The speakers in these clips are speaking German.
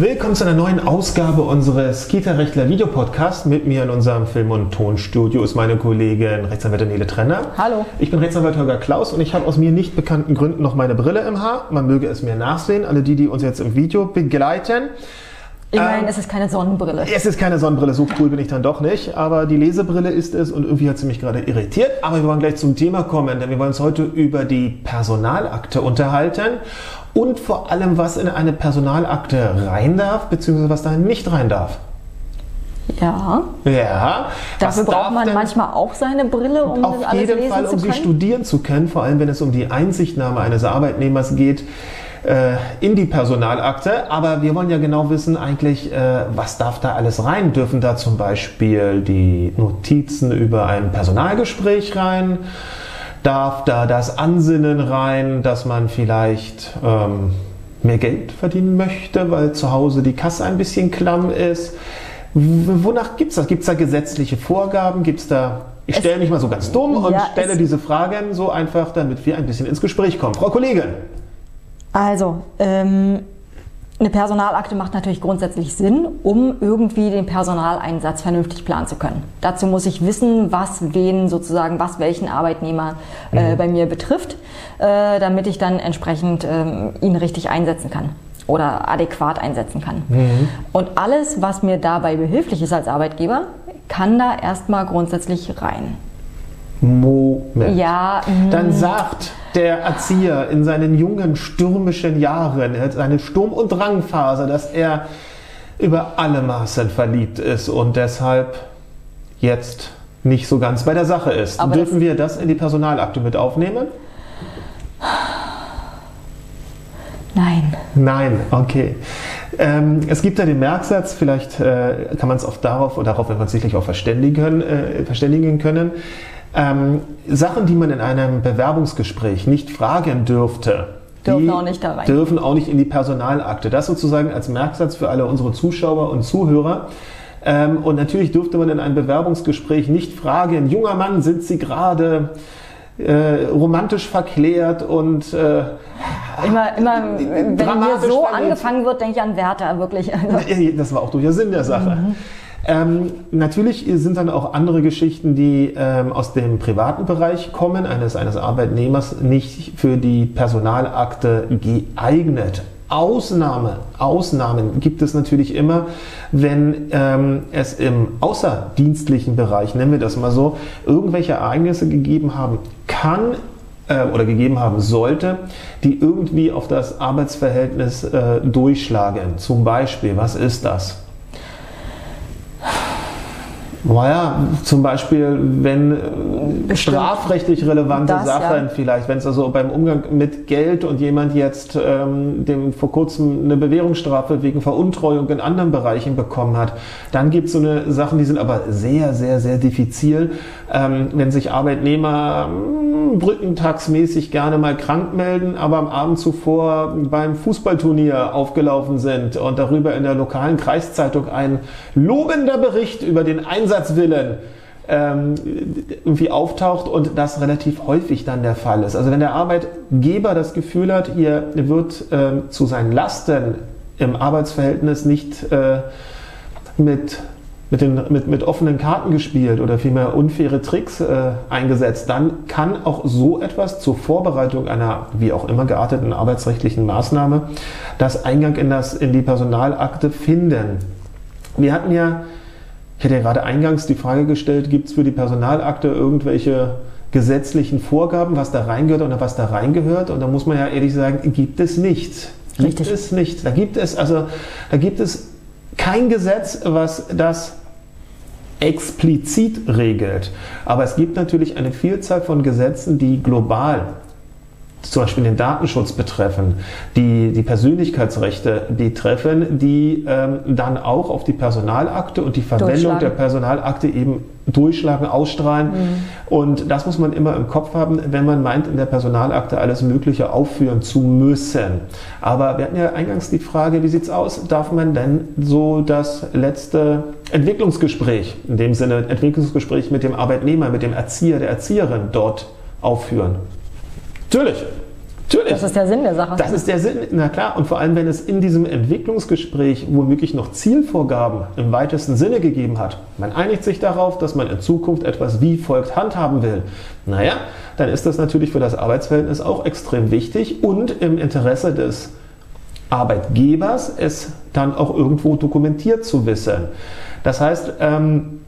Willkommen zu einer neuen Ausgabe unseres Kita-Rechtler Videopodcasts. Mit mir in unserem Film- und Tonstudio ist meine Kollegin Rechtsanwältin Nele Trenner. Hallo. Ich bin Rechtsanwalt Holger Klaus und ich habe aus mir nicht bekannten Gründen noch meine Brille im Haar. Man möge es mir nachsehen, alle die, die uns jetzt im Video begleiten. Ich meine, ähm, es ist keine Sonnenbrille. Es ist keine Sonnenbrille, so cool bin ich dann doch nicht. Aber die Lesebrille ist es und irgendwie hat sie mich gerade irritiert. Aber wir wollen gleich zum Thema kommen, denn wir wollen uns heute über die Personalakte unterhalten und vor allem, was in eine Personalakte rein darf, beziehungsweise was da nicht rein darf. Ja. Ja. Dafür braucht man manchmal auch seine Brille, um auf das alles jeden Fall, um sie studieren zu können, vor allem wenn es um die Einsichtnahme eines Arbeitnehmers geht äh, in die Personalakte. Aber wir wollen ja genau wissen eigentlich, äh, was darf da alles rein? Dürfen da zum Beispiel die Notizen über ein Personalgespräch rein? Darf da das Ansinnen rein, dass man vielleicht ähm, mehr Geld verdienen möchte, weil zu Hause die Kasse ein bisschen klamm ist. Wonach gibt es das? Gibt es da gesetzliche Vorgaben? Gibt es da. Ich stelle mich mal so ganz dumm und ja, stelle diese Fragen so einfach, damit wir ein bisschen ins Gespräch kommen. Frau Kollegin. Also, ähm, eine Personalakte macht natürlich grundsätzlich Sinn, um irgendwie den Personaleinsatz vernünftig planen zu können. Dazu muss ich wissen, was wen sozusagen, was welchen Arbeitnehmer äh, mhm. bei mir betrifft, äh, damit ich dann entsprechend äh, ihn richtig einsetzen kann oder adäquat einsetzen kann. Mhm. Und alles, was mir dabei behilflich ist als Arbeitgeber, kann da erstmal grundsätzlich rein. Moment. Ja. Dann sagt der Erzieher in seinen jungen stürmischen Jahren, seine Sturm- und Drangphase, dass er über alle Maßen verliebt ist und deshalb jetzt nicht so ganz bei der Sache ist. Aber Dürfen wir das in die Personalakte mit aufnehmen? Nein. Nein, okay. Ähm, es gibt ja den Merksatz, vielleicht äh, kann man es auch darauf, oder darauf wird man sicherlich auch verständigen, äh, verständigen können. Ähm, Sachen, die man in einem Bewerbungsgespräch nicht fragen dürfte, dürfen auch nicht da rein. Dürfen auch nicht in die Personalakte. Das sozusagen als Merksatz für alle unsere Zuschauer und Zuhörer. Ähm, und natürlich dürfte man in einem Bewerbungsgespräch nicht fragen, junger Mann, sind Sie gerade äh, romantisch verklärt und äh, immer, immer wenn hier so angefangen wird, denke ich an Werther wirklich. Das war auch durchaus Sinn der Sache. Mhm. Ähm, natürlich sind dann auch andere Geschichten, die ähm, aus dem privaten Bereich kommen, eines, eines Arbeitnehmers, nicht für die Personalakte geeignet. Ausnahme, Ausnahmen gibt es natürlich immer, wenn ähm, es im außerdienstlichen Bereich, nennen wir das mal so, irgendwelche Ereignisse gegeben haben kann äh, oder gegeben haben sollte, die irgendwie auf das Arbeitsverhältnis äh, durchschlagen. Zum Beispiel, was ist das? Naja, zum Beispiel, wenn äh, Bestimmt. strafrechtlich relevante das, Sachen ja. vielleicht, wenn es also beim Umgang mit Geld und jemand jetzt ähm, dem vor kurzem eine Bewährungsstrafe wegen Veruntreuung in anderen Bereichen bekommen hat, dann gibt es so eine Sachen, die sind aber sehr, sehr, sehr diffizil. Ähm, wenn sich Arbeitnehmer hm, brückentagsmäßig gerne mal krank melden, aber am Abend zuvor beim Fußballturnier aufgelaufen sind und darüber in der lokalen Kreiszeitung ein lobender Bericht über den Einsatz Einsatzwillen ähm, irgendwie auftaucht und das relativ häufig dann der Fall ist. Also wenn der Arbeitgeber das Gefühl hat, hier wird ähm, zu seinen Lasten im Arbeitsverhältnis nicht äh, mit mit, den, mit, mit offenen Karten gespielt oder vielmehr unfaire Tricks äh, eingesetzt, dann kann auch so etwas zur Vorbereitung einer wie auch immer gearteten arbeitsrechtlichen Maßnahme das Eingang in, das, in die Personalakte finden. Wir hatten ja ich hatte ja gerade eingangs die Frage gestellt, gibt es für die Personalakte irgendwelche gesetzlichen Vorgaben, was da reingehört oder was da reingehört? Und da muss man ja ehrlich sagen, gibt es nicht. Gibt Richtig. es nicht. Da gibt es, also, da gibt es kein Gesetz, was das explizit regelt. Aber es gibt natürlich eine Vielzahl von Gesetzen, die global zum Beispiel den Datenschutz betreffen, die die Persönlichkeitsrechte betreffen, die ähm, dann auch auf die Personalakte und die Verwendung der Personalakte eben durchschlagen, ausstrahlen. Mhm. Und das muss man immer im Kopf haben, wenn man meint, in der Personalakte alles Mögliche aufführen zu müssen. Aber wir hatten ja eingangs die Frage, wie sieht's aus? Darf man denn so das letzte Entwicklungsgespräch, in dem Sinne Entwicklungsgespräch mit dem Arbeitnehmer, mit dem Erzieher, der Erzieherin dort aufführen? Natürlich. Natürlich. Das ist der Sinn der Sache. Das ist der Sinn, na klar. Und vor allem, wenn es in diesem Entwicklungsgespräch womöglich noch Zielvorgaben im weitesten Sinne gegeben hat, man einigt sich darauf, dass man in Zukunft etwas wie folgt handhaben will. Naja, dann ist das natürlich für das Arbeitsverhältnis auch extrem wichtig und im Interesse des Arbeitgebers, es dann auch irgendwo dokumentiert zu wissen. Das heißt, ähm,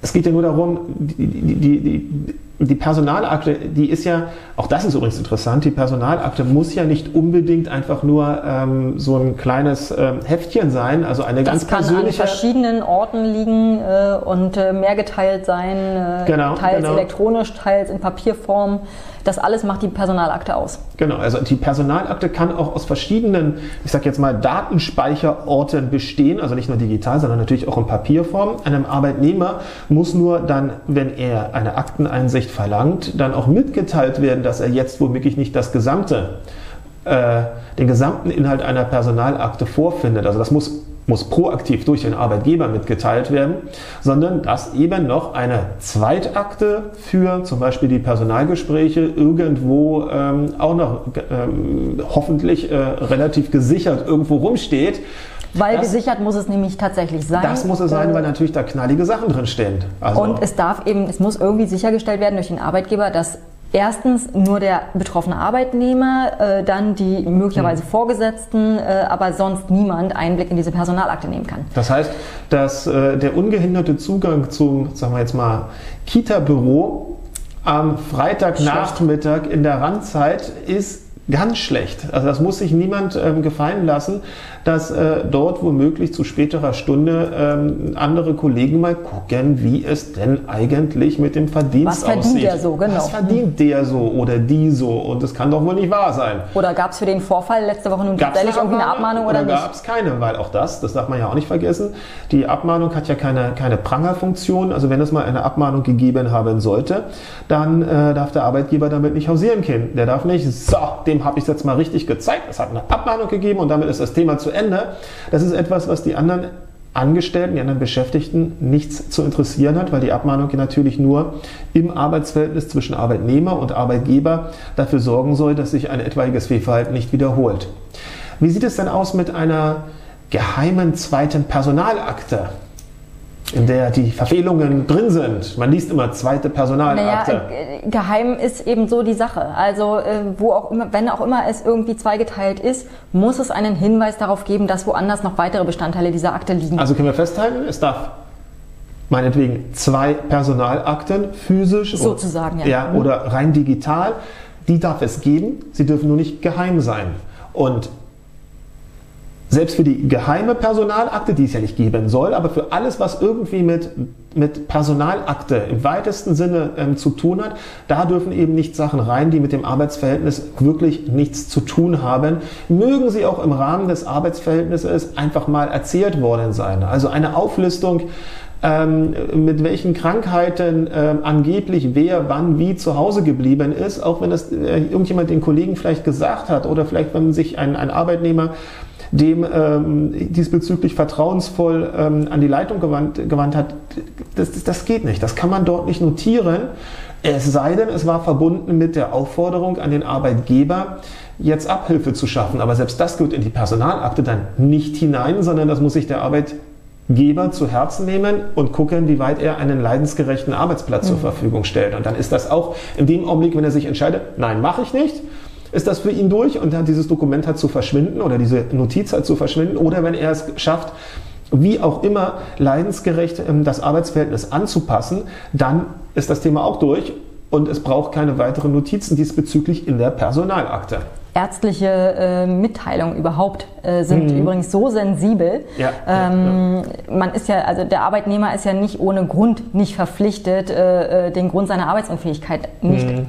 es geht ja nur darum, die, die, die, die Personalakte, die ist ja, auch das ist übrigens interessant, die Personalakte muss ja nicht unbedingt einfach nur ähm, so ein kleines ähm, Heftchen sein, also eine das ganz persönliche... Das kann an verschiedenen Orten liegen äh, und äh, mehrgeteilt sein, äh, genau, teils genau. elektronisch, teils in Papierform. Das alles macht die Personalakte aus. Genau, also die Personalakte kann auch aus verschiedenen, ich sage jetzt mal, Datenspeicherorten bestehen, also nicht nur digital, sondern natürlich auch in Papierform. Einem Arbeitnehmer muss nur dann, wenn er eine Akteneinsicht verlangt, dann auch mitgeteilt werden, dass er jetzt womöglich nicht das gesamte, äh, den gesamten Inhalt einer Personalakte vorfindet. Also das muss muss proaktiv durch den Arbeitgeber mitgeteilt werden, sondern dass eben noch eine Zweitakte für zum Beispiel die Personalgespräche irgendwo ähm, auch noch ähm, hoffentlich äh, relativ gesichert irgendwo rumsteht. Weil das, gesichert muss es nämlich tatsächlich sein. Das muss es sein, weil natürlich da knallige Sachen drin stehen. Also und es darf eben, es muss irgendwie sichergestellt werden durch den Arbeitgeber, dass Erstens nur der betroffene Arbeitnehmer, äh, dann die möglicherweise mhm. Vorgesetzten, äh, aber sonst niemand Einblick in diese Personalakte nehmen kann. Das heißt, dass äh, der ungehinderte Zugang zum, sagen wir jetzt mal, Kita-Büro am Freitagnachmittag in der Randzeit ist ganz schlecht. Also das muss sich niemand ähm, gefallen lassen, dass äh, dort womöglich zu späterer Stunde ähm, andere Kollegen mal gucken, wie es denn eigentlich mit dem Verdienst aussieht. Was verdient der so, genau. Was verdient der so oder die so? Und das kann doch wohl nicht wahr sein. Oder gab es für den Vorfall letzte Woche nun tatsächlich irgendwie eine Abmahnung oder, oder gab es keine, weil auch das, das darf man ja auch nicht vergessen, die Abmahnung hat ja keine, keine Prangerfunktion. Also wenn es mal eine Abmahnung gegeben haben sollte, dann äh, darf der Arbeitgeber damit nicht hausieren können. Der darf nicht, so, dem habe ich jetzt mal richtig gezeigt. Es hat eine Abmahnung gegeben und damit ist das Thema zu Ende. Ende. Das ist etwas, was die anderen Angestellten, die anderen Beschäftigten nichts zu interessieren hat, weil die Abmahnung natürlich nur im Arbeitsverhältnis zwischen Arbeitnehmer und Arbeitgeber dafür sorgen soll, dass sich ein etwaiges Fehlverhalten nicht wiederholt. Wie sieht es denn aus mit einer geheimen zweiten Personalakte? In der die Verfehlungen drin sind. Man liest immer zweite Personalakte. Naja, äh, geheim ist eben so die Sache. Also äh, wo auch immer, wenn auch immer es irgendwie zweigeteilt ist, muss es einen Hinweis darauf geben, dass woanders noch weitere Bestandteile dieser Akte liegen. Also können wir festhalten, es darf meinetwegen zwei Personalakten physisch sozusagen ja. ja mhm. oder rein digital, die darf es geben. Sie dürfen nur nicht geheim sein. Und selbst für die geheime Personalakte, die es ja nicht geben soll, aber für alles, was irgendwie mit, mit Personalakte im weitesten Sinne ähm, zu tun hat, da dürfen eben nicht Sachen rein, die mit dem Arbeitsverhältnis wirklich nichts zu tun haben. Mögen sie auch im Rahmen des Arbeitsverhältnisses einfach mal erzählt worden sein. Also eine Auflistung, ähm, mit welchen Krankheiten ähm, angeblich wer wann wie zu Hause geblieben ist, auch wenn das äh, irgendjemand den Kollegen vielleicht gesagt hat oder vielleicht wenn sich ein, ein Arbeitnehmer dem ähm, diesbezüglich vertrauensvoll ähm, an die Leitung gewandt, gewandt hat, das, das geht nicht. Das kann man dort nicht notieren. Es sei denn, es war verbunden mit der Aufforderung an den Arbeitgeber, jetzt Abhilfe zu schaffen. Aber selbst das gehört in die Personalakte dann nicht hinein, sondern das muss sich der Arbeitgeber zu Herzen nehmen und gucken, wie weit er einen leidensgerechten Arbeitsplatz mhm. zur Verfügung stellt. Und dann ist das auch in dem Augenblick, wenn er sich entscheidet, nein, mache ich nicht, ist das für ihn durch und dann dieses Dokument hat zu verschwinden oder diese Notiz hat zu verschwinden oder wenn er es schafft, wie auch immer leidensgerecht ähm, das Arbeitsverhältnis anzupassen, dann ist das Thema auch durch und es braucht keine weiteren Notizen diesbezüglich in der Personalakte. Ärztliche äh, Mitteilungen überhaupt äh, sind mhm. übrigens so sensibel. Ja, ähm, ja, ja. Man ist ja, also der Arbeitnehmer ist ja nicht ohne Grund nicht verpflichtet, äh, äh den Grund seiner Arbeitsunfähigkeit nicht mhm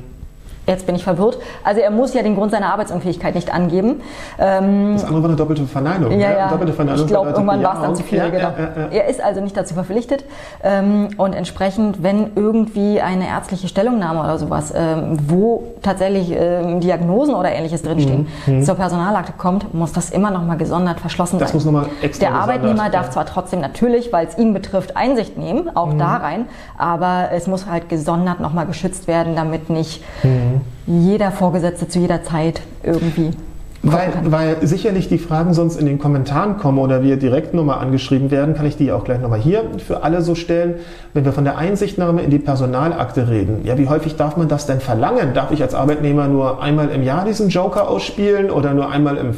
Jetzt bin ich verwirrt. Also er muss ja den Grund seiner Arbeitsunfähigkeit nicht angeben. Ähm, das andere war eine doppelte Verneinung. Ja, ja. Doppelte Verneinung ich glaube, irgendwann war es dann zu viel. Ja, genau. Ja, er ist also nicht dazu verpflichtet. Ähm, und entsprechend, wenn irgendwie eine ärztliche Stellungnahme oder sowas, ähm, wo tatsächlich ähm, Diagnosen oder ähnliches drinstehen, mhm. mhm. zur Personalakte kommt, muss das immer noch mal gesondert verschlossen das sein. Das muss nochmal extra Der Arbeitnehmer darf zwar trotzdem natürlich, weil es ihn betrifft, Einsicht nehmen, auch mhm. da rein, aber es muss halt gesondert noch mal geschützt werden, damit nicht mhm jeder Vorgesetzte zu jeder Zeit irgendwie weil, weil sicherlich die Fragen sonst in den Kommentaren kommen oder wir direkt nochmal angeschrieben werden, kann ich die auch gleich nochmal hier für alle so stellen. Wenn wir von der Einsichtnahme in die Personalakte reden, ja, wie häufig darf man das denn verlangen? Darf ich als Arbeitnehmer nur einmal im Jahr diesen Joker ausspielen oder nur einmal im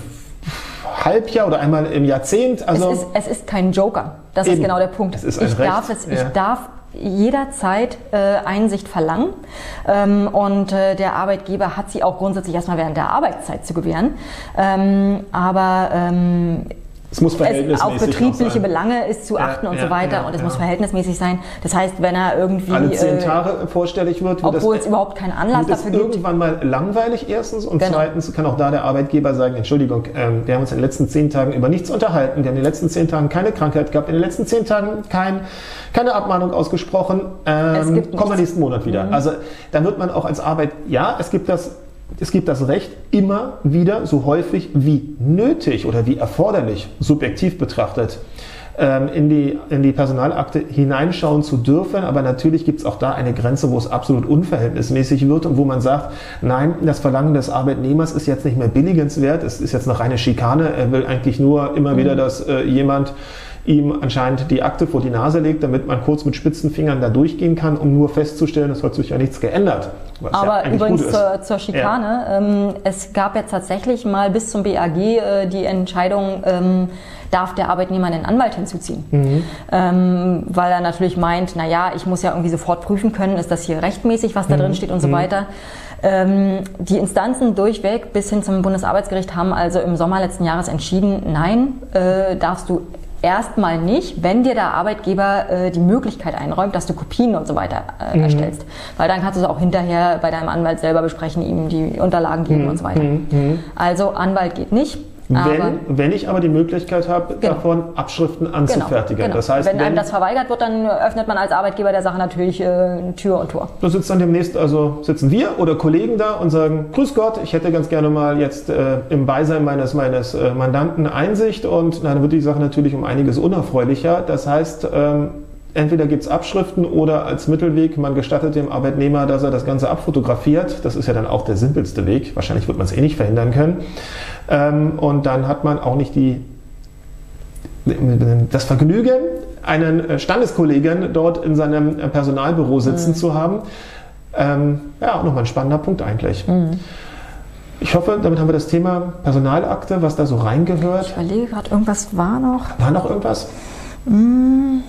Halbjahr oder einmal im Jahrzehnt? Also es, ist, es ist kein Joker. Das eben. ist genau der Punkt. Es ist ein ich Recht. darf es, ich darf jederzeit äh, Einsicht verlangen. Ähm, und äh, der Arbeitgeber hat sie auch grundsätzlich erstmal während der Arbeitszeit zu gewähren. Ähm, aber ähm, es muss verhältnismäßig es, Auf betriebliche Belange ist zu achten ja, und so weiter ja, und es muss verhältnismäßig sein. Das heißt, wenn er irgendwie alle zehn äh, Tage vorstellig wird, obwohl es überhaupt keinen Anlass dafür gibt, irgendwann mal langweilig erstens und genau. zweitens kann auch da der Arbeitgeber sagen: Entschuldigung, ähm, wir haben uns in den letzten zehn Tagen über nichts unterhalten, wir haben in den letzten zehn Tagen keine Krankheit gehabt, in den letzten zehn Tagen kein, keine Abmahnung ausgesprochen. Ähm, kommen wir nächsten Monat wieder. Mhm. Also da wird man auch als Arbeit, ja, es gibt das es gibt das Recht, immer wieder so häufig wie nötig oder wie erforderlich, subjektiv betrachtet, ähm, in die, in die Personalakte hineinschauen zu dürfen. Aber natürlich gibt es auch da eine Grenze, wo es absolut unverhältnismäßig wird und wo man sagt, nein, das Verlangen des Arbeitnehmers ist jetzt nicht mehr billigenswert, es ist jetzt noch eine Schikane, er will eigentlich nur immer wieder, mhm. dass äh, jemand ihm anscheinend die Akte vor die Nase legt, damit man kurz mit spitzen Fingern da durchgehen kann, um nur festzustellen, es hat sich ja nichts geändert. Aber ja übrigens zur, zur, Schikane, ja. ähm, es gab jetzt tatsächlich mal bis zum BAG äh, die Entscheidung, ähm, darf der Arbeitnehmer einen Anwalt hinzuziehen. Mhm. Ähm, weil er natürlich meint, na ja, ich muss ja irgendwie sofort prüfen können, ist das hier rechtmäßig, was da mhm. drin steht und so mhm. weiter. Ähm, die Instanzen durchweg bis hin zum Bundesarbeitsgericht haben also im Sommer letzten Jahres entschieden, nein, äh, darfst du Erstmal nicht, wenn dir der Arbeitgeber äh, die Möglichkeit einräumt, dass du Kopien und so weiter äh, mhm. erstellst. Weil dann kannst du es auch hinterher bei deinem Anwalt selber besprechen, ihm die Unterlagen geben mhm. und so weiter. Mhm. mhm. Also Anwalt geht nicht. Wenn, wenn ich aber die Möglichkeit habe, genau. davon Abschriften genau, anzufertigen. Genau, genau. Das heißt, wenn, wenn, einem das verweigert wird, dann öffnet man als Arbeitgeber der Sache natürlich äh, Tür und Tor. Da sitzt dann demnächst, also sitzen wir oder Kollegen da und sagen, Grüß Gott, ich hätte ganz gerne mal jetzt äh, im Beisein meines, meines äh, Mandanten Einsicht und na, dann wird die Sache natürlich um einiges unerfreulicher. Das heißt, ähm, Entweder gibt es Abschriften oder als Mittelweg, man gestattet dem Arbeitnehmer, dass er das Ganze abfotografiert. Das ist ja dann auch der simpelste Weg. Wahrscheinlich wird man es eh nicht verhindern können. Ähm, und dann hat man auch nicht die, das Vergnügen, einen äh, Standeskollegen dort in seinem äh, Personalbüro sitzen mhm. zu haben. Ähm, ja, auch nochmal ein spannender Punkt eigentlich. Mhm. Ich hoffe, damit haben wir das Thema Personalakte, was da so reingehört. Ich überlege gerade, irgendwas war noch. War noch irgendwas? Mhm.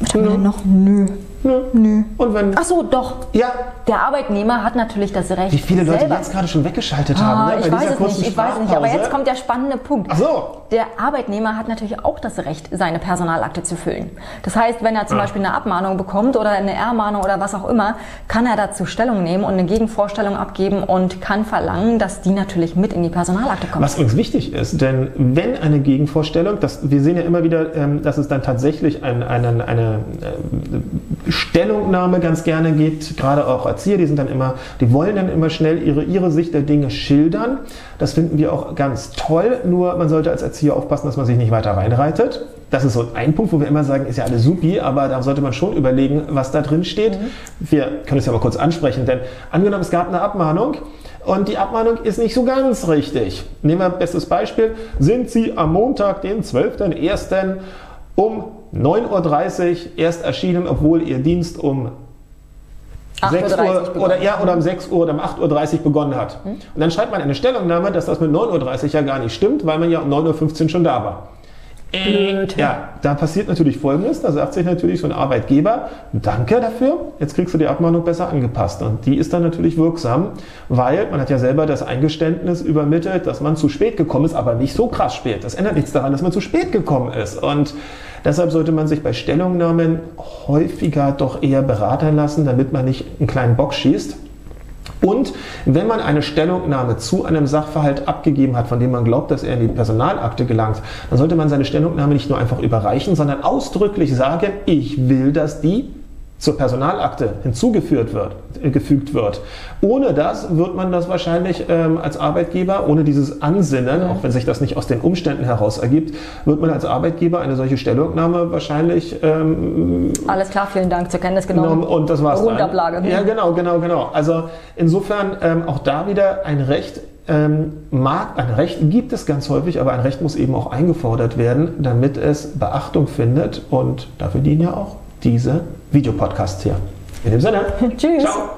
Was haben wir denn noch? Nö. Nö. Nö. Und wenn. Ach so, doch. Ja. Der Arbeitnehmer hat natürlich das Recht. Wie viele Leute jetzt gerade schon weggeschaltet haben, ah, ne? Ich weiß es nicht, ich weiß es nicht. Aber jetzt kommt der spannende Punkt. Ach so. Der Arbeitnehmer hat natürlich auch das Recht, seine Personalakte zu füllen. Das heißt, wenn er zum ja. Beispiel eine Abmahnung bekommt oder eine Ermahnung oder was auch immer, kann er dazu Stellung nehmen und eine Gegenvorstellung abgeben und kann verlangen, dass die natürlich mit in die Personalakte kommt. Was übrigens wichtig ist, denn wenn eine Gegenvorstellung, das, wir sehen ja immer wieder, ähm, dass es dann tatsächlich ein, einen, eine äh, Stellungnahme ganz gerne gibt, gerade auch Erzieher, die sind dann immer, die wollen dann immer schnell ihre, ihre Sicht der Dinge schildern. Das finden wir auch ganz toll, nur man sollte als Erzieher aufpassen, dass man sich nicht weiter reinreitet. Das ist so ein Punkt, wo wir immer sagen, ist ja alles supi, aber da sollte man schon überlegen, was da drin steht. Mhm. Wir können es ja mal kurz ansprechen, denn angenommen, es gab eine Abmahnung und die Abmahnung ist nicht so ganz richtig. Nehmen wir ein bestes Beispiel. Sind Sie am Montag, den 12.01. um 9.30 Uhr erst erschienen, obwohl Ihr Dienst um 6 Uhr oder, ja, oder um 6 Uhr oder um 8.30 Uhr begonnen hat. Hm? Und dann schreibt man eine Stellungnahme, dass das mit 9.30 Uhr ja gar nicht stimmt, weil man ja um 9.15 Uhr schon da war. Blöd. Ja, da passiert natürlich Folgendes, da sagt sich natürlich so ein Arbeitgeber, danke dafür, jetzt kriegst du die Abmahnung besser angepasst. Und die ist dann natürlich wirksam, weil man hat ja selber das Eingeständnis übermittelt, dass man zu spät gekommen ist, aber nicht so krass spät. Das ändert nichts daran, dass man zu spät gekommen ist. Und deshalb sollte man sich bei Stellungnahmen häufiger doch eher beraten lassen, damit man nicht einen kleinen Bock schießt. Und wenn man eine Stellungnahme zu einem Sachverhalt abgegeben hat, von dem man glaubt, dass er in die Personalakte gelangt, dann sollte man seine Stellungnahme nicht nur einfach überreichen, sondern ausdrücklich sagen, ich will, dass die zur Personalakte hinzugefügt wird, äh, gefügt wird. Ohne das wird man das wahrscheinlich ähm, als Arbeitgeber, ohne dieses Ansinnen, mhm. auch wenn sich das nicht aus den Umständen heraus ergibt, wird man als Arbeitgeber eine solche Stellungnahme wahrscheinlich. Ähm, Alles klar, vielen Dank zur Kenntnis genommen. Und das war's. Rundablage. Ja, genau, genau, genau. Also insofern ähm, auch da wieder ein Recht ähm, mag, ein Recht gibt es ganz häufig, aber ein Recht muss eben auch eingefordert werden, damit es Beachtung findet und dafür dienen ja auch diese Videopodcasts hier. In dem Sinne, tschüss. Ciao.